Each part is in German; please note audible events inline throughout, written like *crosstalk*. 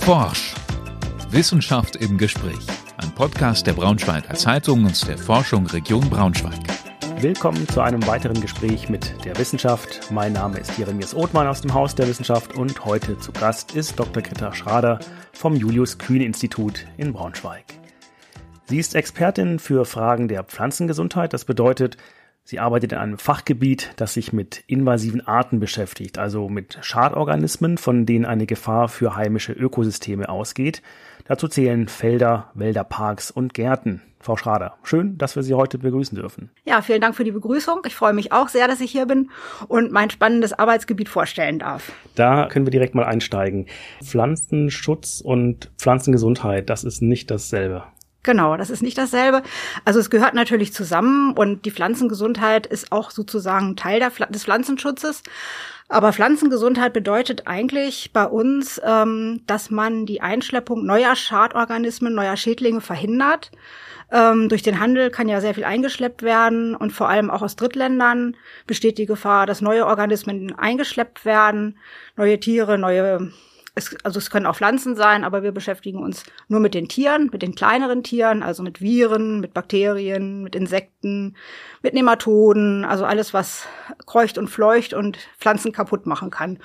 Forsch. Wissenschaft im Gespräch. Ein Podcast der Braunschweiger Zeitung und der Forschung Region Braunschweig. Willkommen zu einem weiteren Gespräch mit der Wissenschaft. Mein Name ist Jeremias Othmann aus dem Haus der Wissenschaft und heute zu Gast ist Dr. Greta Schrader vom Julius Kühn Institut in Braunschweig. Sie ist Expertin für Fragen der Pflanzengesundheit. Das bedeutet, Sie arbeitet in einem Fachgebiet, das sich mit invasiven Arten beschäftigt, also mit Schadorganismen, von denen eine Gefahr für heimische Ökosysteme ausgeht. Dazu zählen Felder, Wälder, Parks und Gärten. Frau Schrader, schön, dass wir Sie heute begrüßen dürfen. Ja, vielen Dank für die Begrüßung. Ich freue mich auch sehr, dass ich hier bin und mein spannendes Arbeitsgebiet vorstellen darf. Da können wir direkt mal einsteigen. Pflanzenschutz und Pflanzengesundheit, das ist nicht dasselbe. Genau, das ist nicht dasselbe. Also es gehört natürlich zusammen und die Pflanzengesundheit ist auch sozusagen Teil der, des Pflanzenschutzes. Aber Pflanzengesundheit bedeutet eigentlich bei uns, ähm, dass man die Einschleppung neuer Schadorganismen, neuer Schädlinge verhindert. Ähm, durch den Handel kann ja sehr viel eingeschleppt werden und vor allem auch aus Drittländern besteht die Gefahr, dass neue Organismen eingeschleppt werden, neue Tiere, neue es, also es können auch Pflanzen sein, aber wir beschäftigen uns nur mit den Tieren, mit den kleineren Tieren, also mit Viren, mit Bakterien, mit Insekten, mit Nematoden, also alles, was kreucht und fleucht und Pflanzen kaputt machen kann.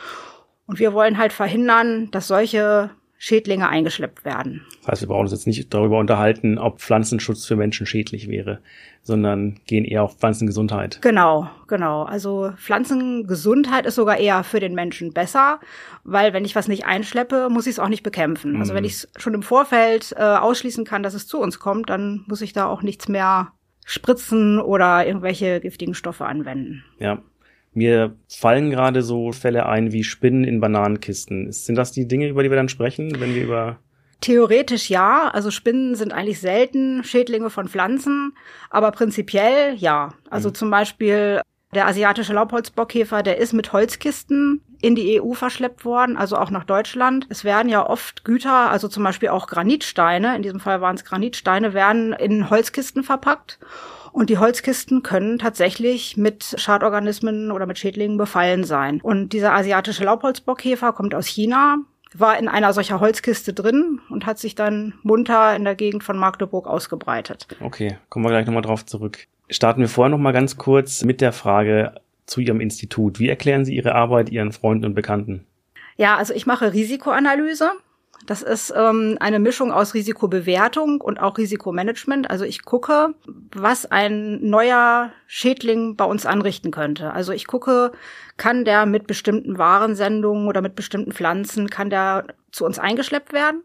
Und wir wollen halt verhindern, dass solche Schädlinge eingeschleppt werden. Das heißt, wir brauchen uns jetzt nicht darüber unterhalten, ob Pflanzenschutz für Menschen schädlich wäre, sondern gehen eher auf Pflanzengesundheit. Genau, genau. Also Pflanzengesundheit ist sogar eher für den Menschen besser, weil wenn ich was nicht einschleppe, muss ich es auch nicht bekämpfen. Also wenn mhm. ich es schon im Vorfeld äh, ausschließen kann, dass es zu uns kommt, dann muss ich da auch nichts mehr spritzen oder irgendwelche giftigen Stoffe anwenden. Ja, mir fallen gerade so Fälle ein wie Spinnen in Bananenkisten. Sind das die Dinge, über die wir dann sprechen, wenn wir über Theoretisch ja, also Spinnen sind eigentlich selten Schädlinge von Pflanzen, aber prinzipiell ja. Also mhm. zum Beispiel der asiatische Laubholzbockkäfer, der ist mit Holzkisten in die EU verschleppt worden, also auch nach Deutschland. Es werden ja oft Güter, also zum Beispiel auch Granitsteine, in diesem Fall waren es Granitsteine, werden in Holzkisten verpackt. Und die Holzkisten können tatsächlich mit Schadorganismen oder mit Schädlingen befallen sein. Und dieser asiatische Laubholzbockkäfer kommt aus China, war in einer solcher Holzkiste drin und hat sich dann munter in der Gegend von Magdeburg ausgebreitet. Okay, kommen wir gleich nochmal drauf zurück. Starten wir vorher nochmal ganz kurz mit der Frage zu Ihrem Institut. Wie erklären Sie Ihre Arbeit Ihren Freunden und Bekannten? Ja, also ich mache Risikoanalyse das ist ähm, eine Mischung aus Risikobewertung und auch Risikomanagement. Also ich gucke, was ein neuer Schädling bei uns anrichten könnte. Also ich gucke, kann der mit bestimmten Warensendungen oder mit bestimmten Pflanzen, kann der zu uns eingeschleppt werden?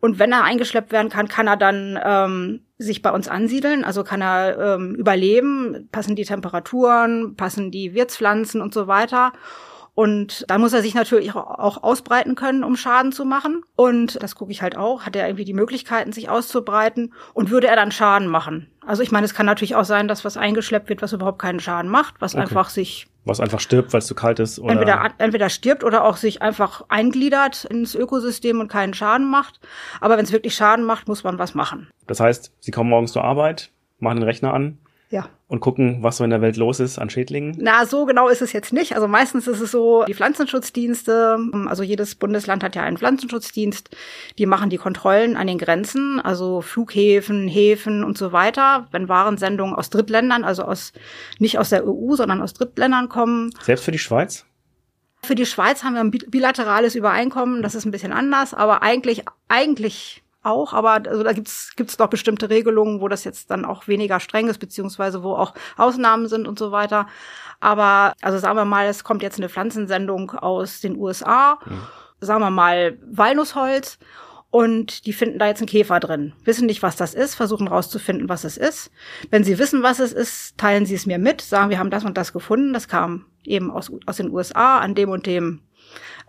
Und wenn er eingeschleppt werden kann, kann er dann ähm, sich bei uns ansiedeln, also kann er ähm, überleben, passen die Temperaturen, passen die Wirtspflanzen und so weiter. Und da muss er sich natürlich auch ausbreiten können, um Schaden zu machen. Und das gucke ich halt auch. Hat er irgendwie die Möglichkeiten, sich auszubreiten? Und würde er dann Schaden machen? Also ich meine, es kann natürlich auch sein, dass was eingeschleppt wird, was überhaupt keinen Schaden macht, was okay. einfach sich was einfach stirbt, weil es zu kalt ist. Oder? Entweder, entweder stirbt oder auch sich einfach eingliedert ins Ökosystem und keinen Schaden macht. Aber wenn es wirklich Schaden macht, muss man was machen. Das heißt, Sie kommen morgens zur Arbeit, machen den Rechner an, ja. Und gucken, was so in der Welt los ist an Schädlingen? Na, so genau ist es jetzt nicht. Also meistens ist es so, die Pflanzenschutzdienste, also jedes Bundesland hat ja einen Pflanzenschutzdienst, die machen die Kontrollen an den Grenzen, also Flughäfen, Häfen und so weiter, wenn Warensendungen aus Drittländern, also aus, nicht aus der EU, sondern aus Drittländern kommen. Selbst für die Schweiz? Für die Schweiz haben wir ein bilaterales Übereinkommen, das ist ein bisschen anders, aber eigentlich, eigentlich auch, aber also da gibt's gibt's doch bestimmte Regelungen, wo das jetzt dann auch weniger streng ist, beziehungsweise wo auch Ausnahmen sind und so weiter. Aber also sagen wir mal, es kommt jetzt eine Pflanzensendung aus den USA, mhm. sagen wir mal Walnussholz und die finden da jetzt einen Käfer drin, wissen nicht, was das ist, versuchen rauszufinden, was es ist. Wenn sie wissen, was es ist, teilen sie es mir mit, sagen, wir haben das und das gefunden, das kam eben aus, aus den USA an dem und dem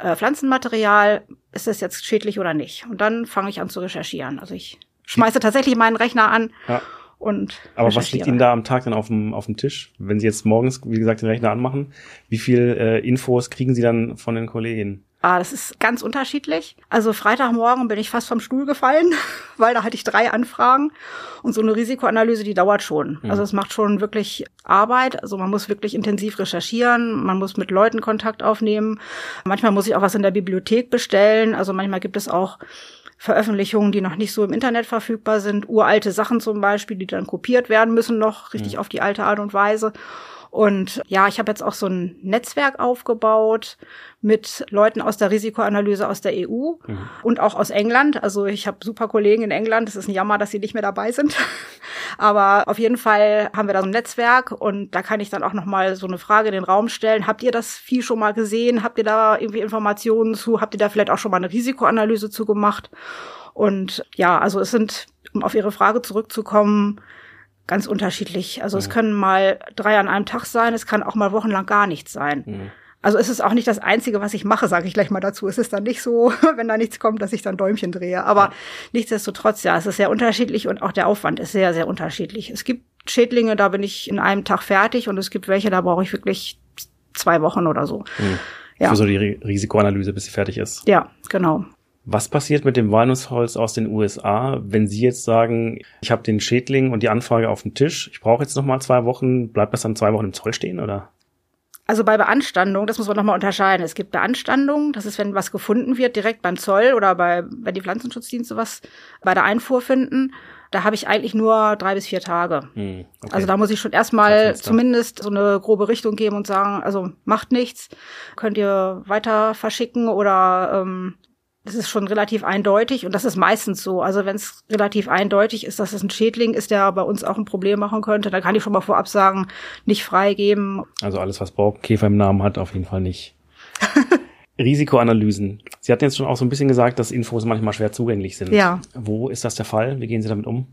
äh, Pflanzenmaterial, ist das jetzt schädlich oder nicht? Und dann fange ich an zu recherchieren. Also ich schmeiße tatsächlich meinen Rechner an ja. und. Aber was liegt Ihnen da am Tag dann auf dem, auf dem Tisch? Wenn Sie jetzt morgens, wie gesagt, den Rechner anmachen, wie viel äh, Infos kriegen Sie dann von den Kolleginnen? Ah, das ist ganz unterschiedlich. Also Freitagmorgen bin ich fast vom Stuhl gefallen, *laughs* weil da hatte ich drei Anfragen. Und so eine Risikoanalyse, die dauert schon. Mhm. Also es macht schon wirklich Arbeit. Also man muss wirklich intensiv recherchieren. Man muss mit Leuten Kontakt aufnehmen. Manchmal muss ich auch was in der Bibliothek bestellen. Also manchmal gibt es auch Veröffentlichungen, die noch nicht so im Internet verfügbar sind. Uralte Sachen zum Beispiel, die dann kopiert werden müssen noch, richtig mhm. auf die alte Art und Weise. Und ja, ich habe jetzt auch so ein Netzwerk aufgebaut mit Leuten aus der Risikoanalyse aus der EU mhm. und auch aus England. Also ich habe super Kollegen in England. Es ist ein Jammer, dass sie nicht mehr dabei sind. *laughs* Aber auf jeden Fall haben wir da so ein Netzwerk und da kann ich dann auch noch mal so eine Frage in den Raum stellen. Habt ihr das Vieh schon mal gesehen? Habt ihr da irgendwie Informationen zu? Habt ihr da vielleicht auch schon mal eine Risikoanalyse zu gemacht? Und ja, also es sind, um auf Ihre Frage zurückzukommen, ganz unterschiedlich. Also mhm. es können mal drei an einem Tag sein, es kann auch mal wochenlang gar nichts sein. Mhm. Also es ist auch nicht das Einzige, was ich mache, sage ich gleich mal dazu. Es ist dann nicht so, *laughs* wenn da nichts kommt, dass ich dann Däumchen drehe. Aber ja. nichtsdestotrotz, ja, es ist sehr unterschiedlich und auch der Aufwand ist sehr, sehr unterschiedlich. Es gibt Schädlinge, da bin ich in einem Tag fertig und es gibt welche, da brauche ich wirklich zwei Wochen oder so. Mhm. Ja. Für so die Risikoanalyse, bis sie fertig ist. Ja, genau. Was passiert mit dem Walnussholz aus den USA, wenn Sie jetzt sagen, ich habe den Schädling und die Anfrage auf dem Tisch, ich brauche jetzt noch mal zwei Wochen, bleibt das dann zwei Wochen im Zoll stehen oder? Also bei Beanstandung, das muss man nochmal unterscheiden. Es gibt Beanstandung, das ist, wenn was gefunden wird, direkt beim Zoll oder bei, wenn die Pflanzenschutzdienste was bei der Einfuhr finden. Da habe ich eigentlich nur drei bis vier Tage. Hm, okay. Also da muss ich schon erstmal zumindest so eine grobe Richtung geben und sagen, also macht nichts, könnt ihr weiter verschicken oder ähm, das ist schon relativ eindeutig und das ist meistens so. Also wenn es relativ eindeutig ist, dass es ein Schädling ist, der bei uns auch ein Problem machen könnte, dann kann ich schon mal vorab sagen, nicht freigeben. Also alles, was Borkenkäfer im Namen hat, auf jeden Fall nicht. *laughs* Risikoanalysen. Sie hatten jetzt schon auch so ein bisschen gesagt, dass Infos manchmal schwer zugänglich sind. Ja. Wo ist das der Fall? Wie gehen Sie damit um?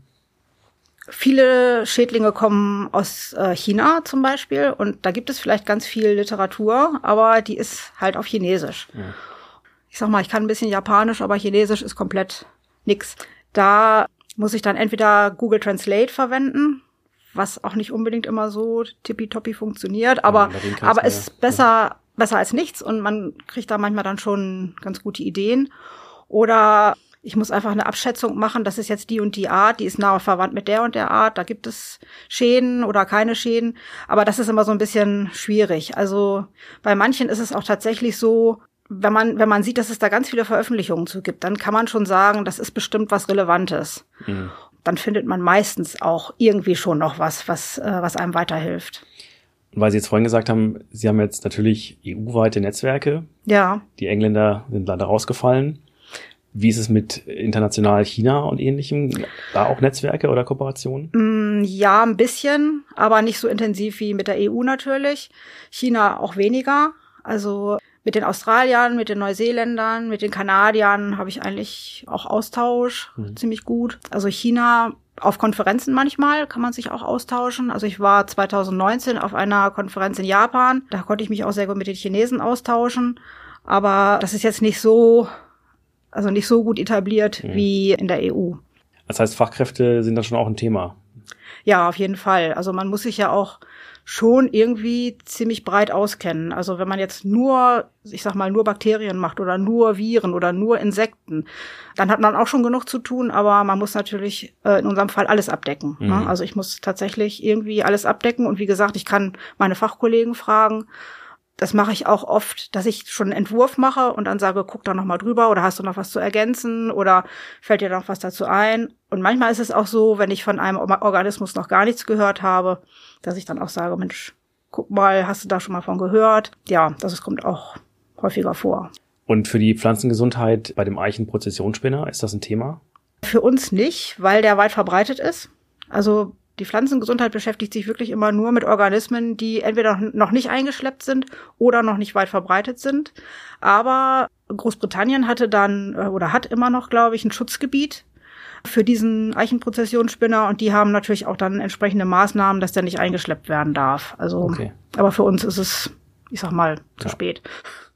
Viele Schädlinge kommen aus äh, China zum Beispiel und da gibt es vielleicht ganz viel Literatur, aber die ist halt auf Chinesisch. Ja ich sag mal, ich kann ein bisschen Japanisch, aber Chinesisch ist komplett nix. Da muss ich dann entweder Google Translate verwenden, was auch nicht unbedingt immer so tippitoppi funktioniert, aber, ja, aber ist besser, ja. besser als nichts und man kriegt da manchmal dann schon ganz gute Ideen. Oder ich muss einfach eine Abschätzung machen, das ist jetzt die und die Art, die ist nahe verwandt mit der und der Art, da gibt es Schäden oder keine Schäden, aber das ist immer so ein bisschen schwierig. Also bei manchen ist es auch tatsächlich so, wenn man, wenn man sieht, dass es da ganz viele Veröffentlichungen zu gibt, dann kann man schon sagen, das ist bestimmt was Relevantes. Mhm. Dann findet man meistens auch irgendwie schon noch was, was, äh, was einem weiterhilft. Weil Sie jetzt vorhin gesagt haben, Sie haben jetzt natürlich EU-weite Netzwerke. Ja. Die Engländer sind leider rausgefallen. Wie ist es mit international China und ähnlichem? Da auch Netzwerke oder Kooperationen? Mm, ja, ein bisschen, aber nicht so intensiv wie mit der EU natürlich. China auch weniger. Also mit den Australiern, mit den Neuseeländern, mit den Kanadiern habe ich eigentlich auch Austausch, mhm. ziemlich gut. Also China auf Konferenzen manchmal kann man sich auch austauschen. Also ich war 2019 auf einer Konferenz in Japan, da konnte ich mich auch sehr gut mit den Chinesen austauschen. Aber das ist jetzt nicht so, also nicht so gut etabliert mhm. wie in der EU. Das heißt, Fachkräfte sind da schon auch ein Thema. Ja, auf jeden Fall. Also man muss sich ja auch schon irgendwie ziemlich breit auskennen. Also wenn man jetzt nur, ich sag mal, nur Bakterien macht oder nur Viren oder nur Insekten, dann hat man auch schon genug zu tun, aber man muss natürlich äh, in unserem Fall alles abdecken. Ne? Mhm. Ne? Also ich muss tatsächlich irgendwie alles abdecken und wie gesagt, ich kann meine Fachkollegen fragen. Das mache ich auch oft, dass ich schon einen Entwurf mache und dann sage, guck da noch mal drüber oder hast du noch was zu ergänzen oder fällt dir noch was dazu ein? Und manchmal ist es auch so, wenn ich von einem Organismus noch gar nichts gehört habe, dass ich dann auch sage, Mensch, guck mal, hast du da schon mal von gehört? Ja, das kommt auch häufiger vor. Und für die Pflanzengesundheit bei dem Eichenprozessionsspinner, ist das ein Thema? Für uns nicht, weil der weit verbreitet ist. Also die Pflanzengesundheit beschäftigt sich wirklich immer nur mit Organismen, die entweder noch nicht eingeschleppt sind oder noch nicht weit verbreitet sind. Aber Großbritannien hatte dann äh, oder hat immer noch, glaube ich, ein Schutzgebiet für diesen Eichenprozessionsspinner und die haben natürlich auch dann entsprechende Maßnahmen, dass der nicht eingeschleppt werden darf. Also, okay. aber für uns ist es, ich sag mal, zu ja. spät.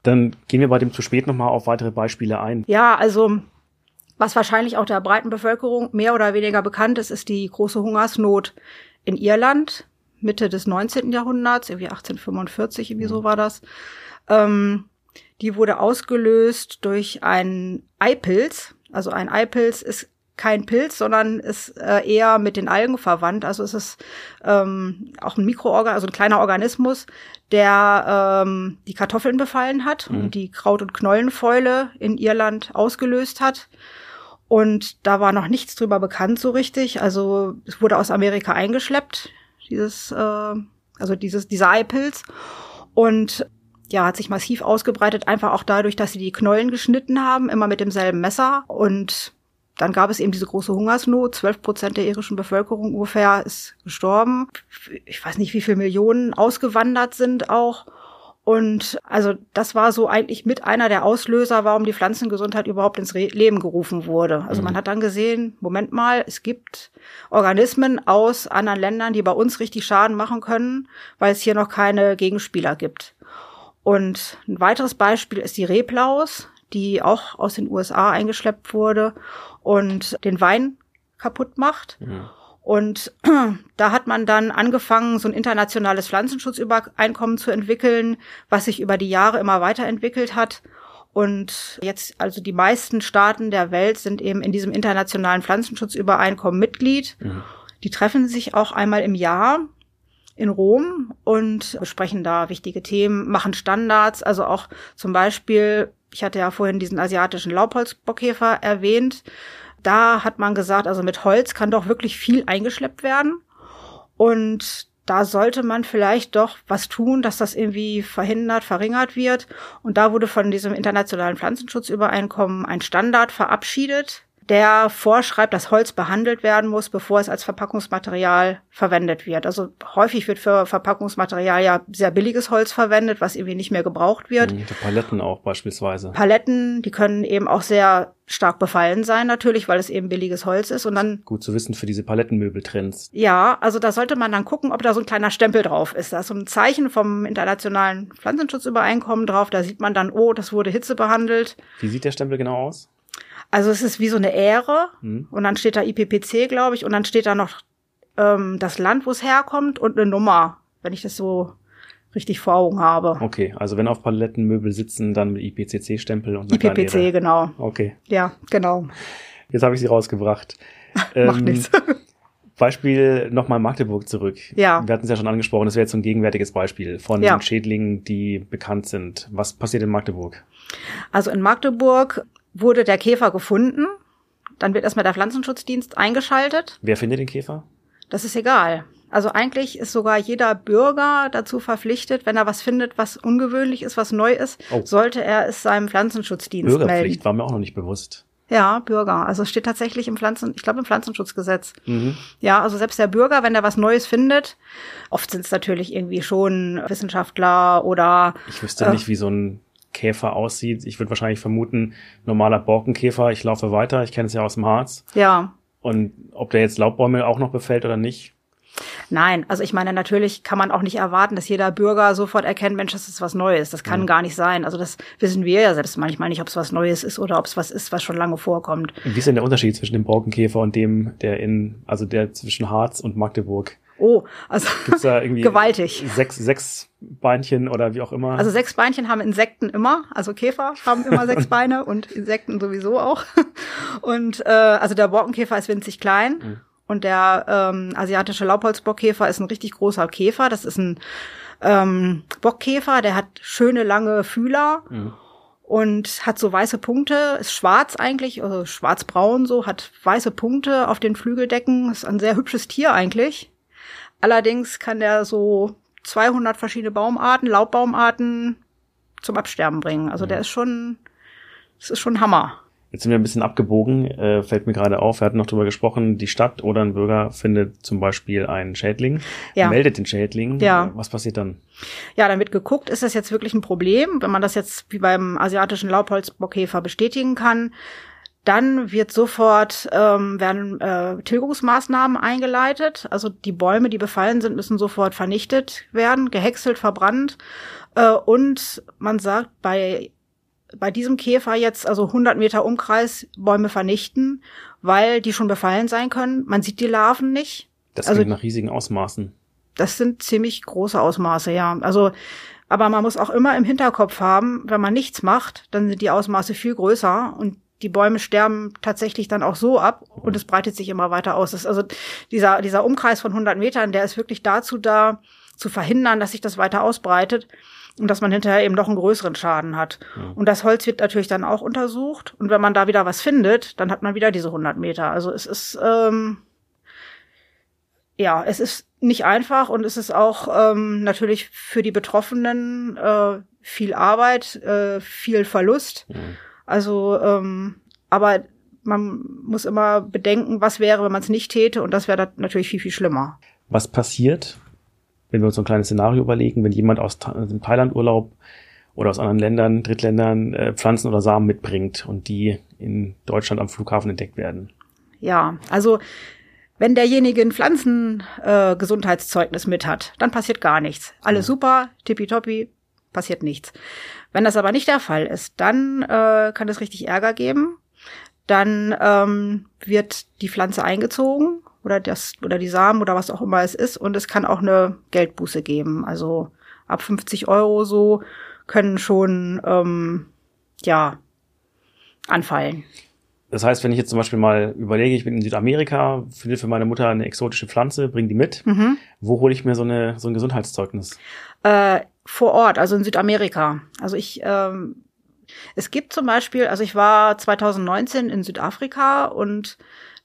Dann gehen wir bei dem zu spät nochmal auf weitere Beispiele ein. Ja, also was wahrscheinlich auch der breiten Bevölkerung mehr oder weniger bekannt ist, ist die große Hungersnot in Irland, Mitte des 19. Jahrhunderts, irgendwie 1845, irgendwie mhm. so war das. Ähm, Die wurde ausgelöst durch einen Eipilz. Also ein Eipilz ist kein Pilz, sondern ist äh, eher mit den Algen verwandt. Also es ist ähm, auch ein Mikroorganismus, also ein kleiner Organismus, der ähm, die Kartoffeln befallen hat mhm. und die Kraut- und Knollenfäule in Irland ausgelöst hat. Und da war noch nichts drüber bekannt so richtig. Also es wurde aus Amerika eingeschleppt, dieses, äh, also dieses, dieser Eipilz. Und ja, hat sich massiv ausgebreitet, einfach auch dadurch, dass sie die Knollen geschnitten haben, immer mit demselben Messer. Und dann gab es eben diese große Hungersnot. Zwölf Prozent der irischen Bevölkerung ungefähr ist gestorben. Ich weiß nicht, wie viele Millionen ausgewandert sind auch. Und also das war so eigentlich mit einer der Auslöser, warum die Pflanzengesundheit überhaupt ins Re Leben gerufen wurde. Also mhm. man hat dann gesehen, Moment mal, es gibt Organismen aus anderen Ländern, die bei uns richtig Schaden machen können, weil es hier noch keine Gegenspieler gibt. Und ein weiteres Beispiel ist die Reblaus, die auch aus den USA eingeschleppt wurde und den Wein kaputt macht. Mhm. Und *clears throat* da hat man dann angefangen, so ein internationales Pflanzenschutzübereinkommen zu entwickeln, was sich über die Jahre immer weiterentwickelt hat. Und jetzt, also die meisten Staaten der Welt sind eben in diesem internationalen Pflanzenschutzübereinkommen Mitglied. Mhm. Die treffen sich auch einmal im Jahr in Rom und besprechen da wichtige Themen, machen Standards, also auch zum Beispiel, ich hatte ja vorhin diesen asiatischen Laubholzbockkäfer erwähnt, da hat man gesagt, also mit Holz kann doch wirklich viel eingeschleppt werden. Und da sollte man vielleicht doch was tun, dass das irgendwie verhindert, verringert wird. Und da wurde von diesem internationalen Pflanzenschutzübereinkommen ein Standard verabschiedet, der vorschreibt, dass Holz behandelt werden muss, bevor es als Verpackungsmaterial verwendet wird. Also häufig wird für Verpackungsmaterial ja sehr billiges Holz verwendet, was irgendwie nicht mehr gebraucht wird. Mhm, die Paletten auch beispielsweise. Paletten, die können eben auch sehr stark befallen sein natürlich, weil es eben billiges Holz ist und dann gut zu wissen für diese Palettenmöbeltrends. Ja, also da sollte man dann gucken, ob da so ein kleiner Stempel drauf ist. Da ist so ein Zeichen vom internationalen Pflanzenschutzübereinkommen drauf. Da sieht man dann, oh, das wurde Hitze behandelt. Wie sieht der Stempel genau aus? Also es ist wie so eine Ähre mhm. und dann steht da IPPC, glaube ich, und dann steht da noch ähm, das Land, wo es herkommt und eine Nummer, wenn ich das so richtig vor Augen habe. Okay, also wenn auf Palettenmöbel sitzen, dann mit IPCC-Stempel und IPPC, genau. Okay. Ja, genau. Jetzt habe ich sie rausgebracht. *laughs* Macht ähm, nichts. *laughs* Beispiel nochmal Magdeburg zurück. Ja. Wir hatten es ja schon angesprochen, das wäre jetzt so ein gegenwärtiges Beispiel von ja. Schädlingen, die bekannt sind. Was passiert in Magdeburg? Also in Magdeburg wurde der Käfer gefunden. Dann wird erstmal der Pflanzenschutzdienst eingeschaltet. Wer findet den Käfer? Das ist egal. Also eigentlich ist sogar jeder Bürger dazu verpflichtet, wenn er was findet, was ungewöhnlich ist, was neu ist, oh. sollte er es seinem Pflanzenschutzdienst Bürgerpflicht melden. war mir auch noch nicht bewusst. Ja, Bürger. Also es steht tatsächlich im Pflanzen, ich glaube im Pflanzenschutzgesetz. Mhm. Ja, also selbst der Bürger, wenn er was Neues findet, oft sind es natürlich irgendwie schon Wissenschaftler oder. Ich wüsste äh, nicht, wie so ein Käfer aussieht. Ich würde wahrscheinlich vermuten, normaler Borkenkäfer, ich laufe weiter, ich kenne es ja aus dem Harz. Ja. Und ob der jetzt Laubbäume auch noch befällt oder nicht? Nein, also ich meine, natürlich kann man auch nicht erwarten, dass jeder Bürger sofort erkennt, Mensch, das ist was Neues. Das kann mhm. gar nicht sein. Also das wissen wir ja selbst manchmal nicht, ob es was Neues ist oder ob es was ist, was schon lange vorkommt. Wie ist denn der Unterschied zwischen dem Borkenkäfer und dem, der in, also der zwischen Harz und Magdeburg? Oh, also *laughs* Gibt's da irgendwie gewaltig. Sechs, sechs Beinchen oder wie auch immer. Also sechs Beinchen haben Insekten immer, also Käfer haben immer *laughs* sechs Beine und Insekten sowieso auch. *laughs* Und äh, also der Borkenkäfer ist winzig klein mhm. und der ähm, asiatische Laubholzbockkäfer ist ein richtig großer Käfer. Das ist ein ähm, Bockkäfer, der hat schöne lange Fühler. Mhm und hat so weiße Punkte, ist schwarz eigentlich, also schwarzbraun so, hat weiße Punkte auf den Flügeldecken, ist ein sehr hübsches Tier eigentlich. Allerdings kann der so 200 verschiedene Baumarten, Laubbaumarten zum Absterben bringen. Also der ist schon, das ist schon Hammer. Jetzt sind wir ein bisschen abgebogen, äh, fällt mir gerade auf, wir hatten noch drüber gesprochen, die Stadt oder ein Bürger findet zum Beispiel einen Schädling, ja. meldet den Schädling. Ja. Was passiert dann? Ja, dann wird geguckt, ist das jetzt wirklich ein Problem? Wenn man das jetzt wie beim asiatischen Laubholzbockkäfer bestätigen kann, dann wird sofort ähm, werden äh, Tilgungsmaßnahmen eingeleitet. Also die Bäume, die befallen sind, müssen sofort vernichtet werden, gehäckselt, verbrannt. Äh, und man sagt bei bei diesem Käfer jetzt also 100 Meter Umkreis Bäume vernichten, weil die schon befallen sein können. Man sieht die Larven nicht. Das also, nach riesigen Ausmaßen. Das sind ziemlich große Ausmaße, ja. Also Aber man muss auch immer im Hinterkopf haben, wenn man nichts macht, dann sind die Ausmaße viel größer und die Bäume sterben tatsächlich dann auch so ab und es breitet sich immer weiter aus. also dieser, dieser Umkreis von 100 Metern, der ist wirklich dazu da, zu verhindern, dass sich das weiter ausbreitet und dass man hinterher eben noch einen größeren Schaden hat. Ja. Und das Holz wird natürlich dann auch untersucht und wenn man da wieder was findet, dann hat man wieder diese 100 Meter. Also es ist ähm, ja, es ist nicht einfach und es ist auch ähm, natürlich für die Betroffenen äh, viel Arbeit, äh, viel Verlust. Ja. Also, ähm, aber man muss immer bedenken, was wäre, wenn man es nicht täte und das wäre natürlich viel, viel schlimmer. Was passiert, wenn wir uns so ein kleines Szenario überlegen, wenn jemand aus dem Thailand-Urlaub oder aus anderen Ländern, Drittländern äh, Pflanzen oder Samen mitbringt und die in Deutschland am Flughafen entdeckt werden? Ja, also wenn derjenige ein Pflanzengesundheitszeugnis äh, mit hat, dann passiert gar nichts. Alles ja. super, tippitoppi, passiert nichts. Wenn das aber nicht der Fall ist, dann äh, kann es richtig Ärger geben. Dann ähm, wird die Pflanze eingezogen oder das oder die Samen oder was auch immer es ist und es kann auch eine Geldbuße geben. Also ab 50 Euro so können schon ähm, ja anfallen. Das heißt, wenn ich jetzt zum Beispiel mal überlege, ich bin in Südamerika, finde für meine Mutter eine exotische Pflanze, bringe die mit. Mhm. Wo hole ich mir so, eine, so ein Gesundheitszeugnis? Äh, vor Ort, also in Südamerika. Also ich, ähm, es gibt zum Beispiel, also ich war 2019 in Südafrika und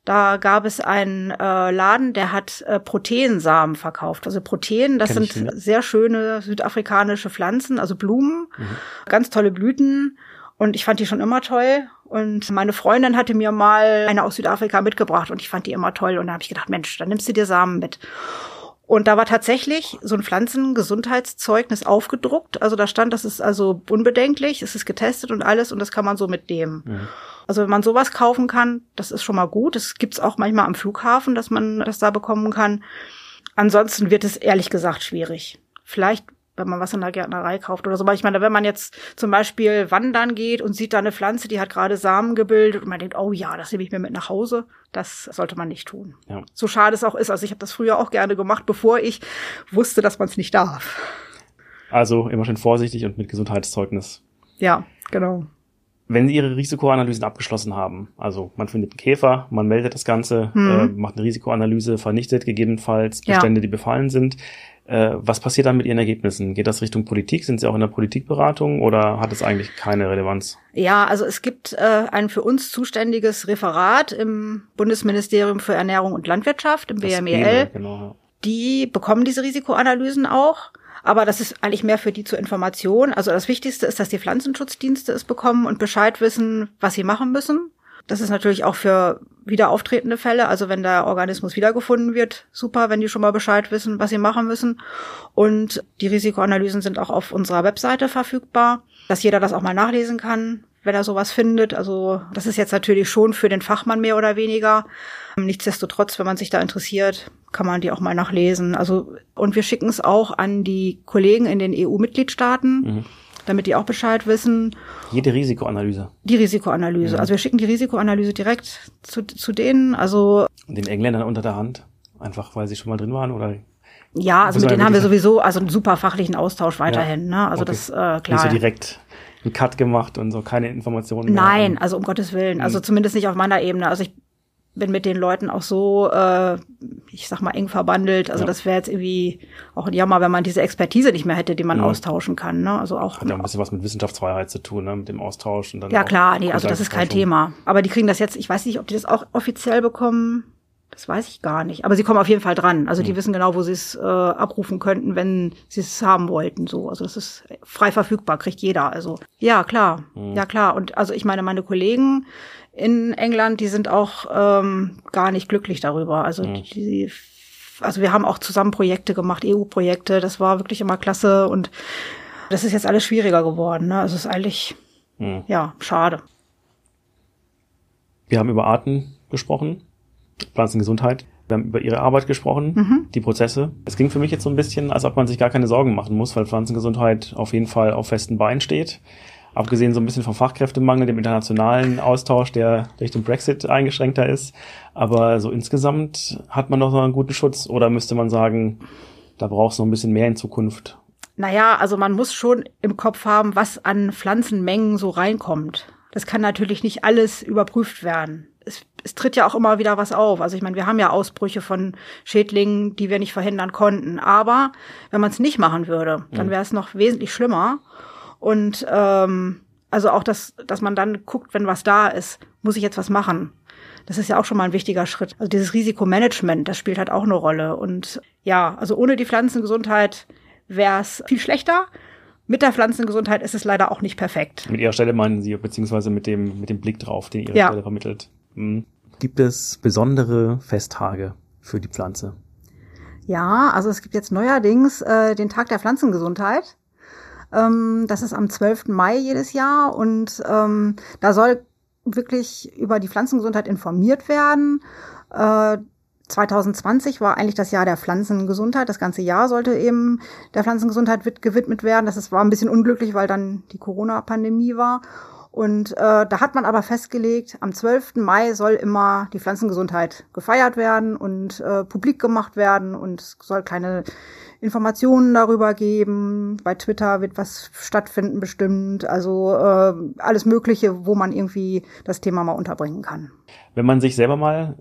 da gab es einen äh, Laden, der hat äh, Proteinsamen verkauft. Also Protein, das Kenn sind sehr schöne südafrikanische Pflanzen, also Blumen, mhm. ganz tolle Blüten. Und ich fand die schon immer toll. Und meine Freundin hatte mir mal eine aus Südafrika mitgebracht und ich fand die immer toll. Und da habe ich gedacht, Mensch, dann nimmst du dir Samen mit. Und da war tatsächlich so ein Pflanzengesundheitszeugnis aufgedruckt. Also da stand, das ist also unbedenklich, es ist getestet und alles und das kann man so mitnehmen. Mhm. Also wenn man sowas kaufen kann, das ist schon mal gut. Das gibt's auch manchmal am Flughafen, dass man das da bekommen kann. Ansonsten wird es ehrlich gesagt schwierig. Vielleicht wenn man was in der Gärtnerei kauft oder so. Weil ich meine, wenn man jetzt zum Beispiel wandern geht und sieht da eine Pflanze, die hat gerade Samen gebildet und man denkt, oh ja, das nehme ich mir mit nach Hause, das sollte man nicht tun. Ja. So schade es auch ist. Also ich habe das früher auch gerne gemacht, bevor ich wusste, dass man es nicht darf. Also immer schön vorsichtig und mit Gesundheitszeugnis. Ja, genau. Wenn Sie Ihre Risikoanalysen abgeschlossen haben, also man findet einen Käfer, man meldet das Ganze, mhm. äh, macht eine Risikoanalyse, vernichtet gegebenenfalls Bestände, ja. die befallen sind. Äh, was passiert dann mit Ihren Ergebnissen? Geht das Richtung Politik? Sind Sie auch in der Politikberatung oder hat es eigentlich keine Relevanz? Ja, also es gibt äh, ein für uns zuständiges Referat im Bundesministerium für Ernährung und Landwirtschaft, im BMEL. BMEL genau. Die bekommen diese Risikoanalysen auch. Aber das ist eigentlich mehr für die zur Information. Also das Wichtigste ist, dass die Pflanzenschutzdienste es bekommen und Bescheid wissen, was sie machen müssen. Das ist natürlich auch für wieder auftretende Fälle. Also wenn der Organismus wiedergefunden wird, super, wenn die schon mal Bescheid wissen, was sie machen müssen. Und die Risikoanalysen sind auch auf unserer Webseite verfügbar, dass jeder das auch mal nachlesen kann, wenn er sowas findet. Also das ist jetzt natürlich schon für den Fachmann mehr oder weniger. Nichtsdestotrotz, wenn man sich da interessiert, kann man die auch mal nachlesen. Also und wir schicken es auch an die Kollegen in den EU-Mitgliedstaaten. Mhm damit die auch Bescheid wissen. Jede Risikoanalyse. Die Risikoanalyse. Ja. Also wir schicken die Risikoanalyse direkt zu, zu denen. Also den Engländern unter der Hand, einfach weil sie schon mal drin waren oder? Ja, also mit denen haben wir sowieso also einen super fachlichen Austausch weiterhin. Ja. Ne? Also okay. das äh, klar. Nicht so direkt einen Cut gemacht und so keine Informationen. Nein, mehr. also um Gottes Willen. Also hm. zumindest nicht auf meiner Ebene. Also ich bin mit den Leuten auch so, äh, ich sag mal, eng verbandelt. Also ja. das wäre jetzt irgendwie auch ein Jammer, wenn man diese Expertise nicht mehr hätte, die man ja. austauschen kann. Ne? Also auch hat ja ein bisschen was mit Wissenschaftsfreiheit zu tun, ne? mit dem Austausch und dann ja klar, nee, also das ist kein Thema. Aber die kriegen das jetzt. Ich weiß nicht, ob die das auch offiziell bekommen. Das weiß ich gar nicht. Aber sie kommen auf jeden Fall dran. Also die mhm. wissen genau, wo sie es äh, abrufen könnten, wenn sie es haben wollten. So, also das ist frei verfügbar, kriegt jeder. Also ja, klar, mhm. ja klar. Und also ich meine, meine Kollegen in England, die sind auch ähm, gar nicht glücklich darüber. Also mhm. die, also wir haben auch zusammen Projekte gemacht, EU-Projekte. Das war wirklich immer klasse und das ist jetzt alles schwieriger geworden. Ne? Also es ist eigentlich mhm. ja schade. Wir haben über Arten gesprochen, Pflanzengesundheit. Wir haben über ihre Arbeit gesprochen, mhm. die Prozesse. Es ging für mich jetzt so ein bisschen, als ob man sich gar keine Sorgen machen muss, weil Pflanzengesundheit auf jeden Fall auf festen Beinen steht. Abgesehen so ein bisschen vom Fachkräftemangel, dem internationalen Austausch, der durch den Brexit eingeschränkter ist. Aber so insgesamt hat man noch einen guten Schutz oder müsste man sagen, da braucht es noch ein bisschen mehr in Zukunft? Naja, also man muss schon im Kopf haben, was an Pflanzenmengen so reinkommt. Das kann natürlich nicht alles überprüft werden. Es, tritt ja auch immer wieder was auf. Also ich meine, wir haben ja Ausbrüche von Schädlingen, die wir nicht verhindern konnten. Aber wenn man es nicht machen würde, dann mhm. wäre es noch wesentlich schlimmer. Und ähm, also auch, dass, dass man dann guckt, wenn was da ist, muss ich jetzt was machen. Das ist ja auch schon mal ein wichtiger Schritt. Also dieses Risikomanagement, das spielt halt auch eine Rolle. Und ja, also ohne die Pflanzengesundheit wäre es viel schlechter. Mit der Pflanzengesundheit ist es leider auch nicht perfekt. Mit Ihrer Stelle meinen Sie, beziehungsweise mit dem, mit dem Blick drauf, den Ihre ja. Stelle vermittelt. Hm. Gibt es besondere Festtage für die Pflanze? Ja, also es gibt jetzt neuerdings äh, den Tag der Pflanzengesundheit. Ähm, das ist am 12. Mai jedes Jahr und ähm, da soll wirklich über die Pflanzengesundheit informiert werden. Äh, 2020 war eigentlich das Jahr der Pflanzengesundheit. Das ganze Jahr sollte eben der Pflanzengesundheit gewidmet werden. Das war ein bisschen unglücklich, weil dann die Corona-Pandemie war. Und äh, da hat man aber festgelegt, am 12. Mai soll immer die Pflanzengesundheit gefeiert werden und äh, publik gemacht werden und es soll kleine Informationen darüber geben. Bei Twitter wird was stattfinden bestimmt. Also äh, alles Mögliche, wo man irgendwie das Thema mal unterbringen kann. Wenn man sich selber mal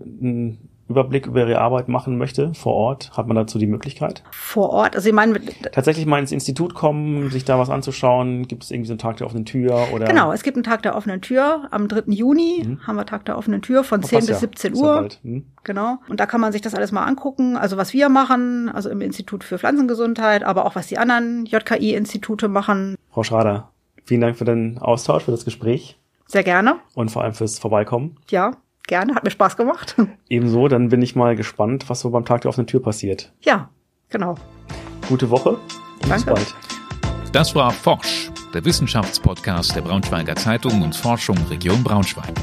Überblick über ihre Arbeit machen möchte vor Ort, hat man dazu die Möglichkeit? Vor Ort, also ich meine tatsächlich mal ins Institut kommen, sich da was anzuschauen. Gibt es irgendwie so einen Tag der offenen Tür oder? Genau, es gibt einen Tag der offenen Tür. Am 3. Juni mhm. haben wir Tag der offenen Tür von 10 bis ja. 17 Uhr. Mhm. Genau. Und da kann man sich das alles mal angucken. Also was wir machen, also im Institut für Pflanzengesundheit, aber auch was die anderen JKI-Institute machen. Frau Schrader, vielen Dank für den Austausch, für das Gespräch. Sehr gerne. Und vor allem fürs Vorbeikommen. Ja, Gerne, hat mir Spaß gemacht. *laughs* Ebenso, dann bin ich mal gespannt, was so beim Tag der offenen Tür passiert. Ja, genau. Gute Woche. Danke. Bis bald. Das war Forsch, der Wissenschaftspodcast der Braunschweiger Zeitung und Forschung Region Braunschweig.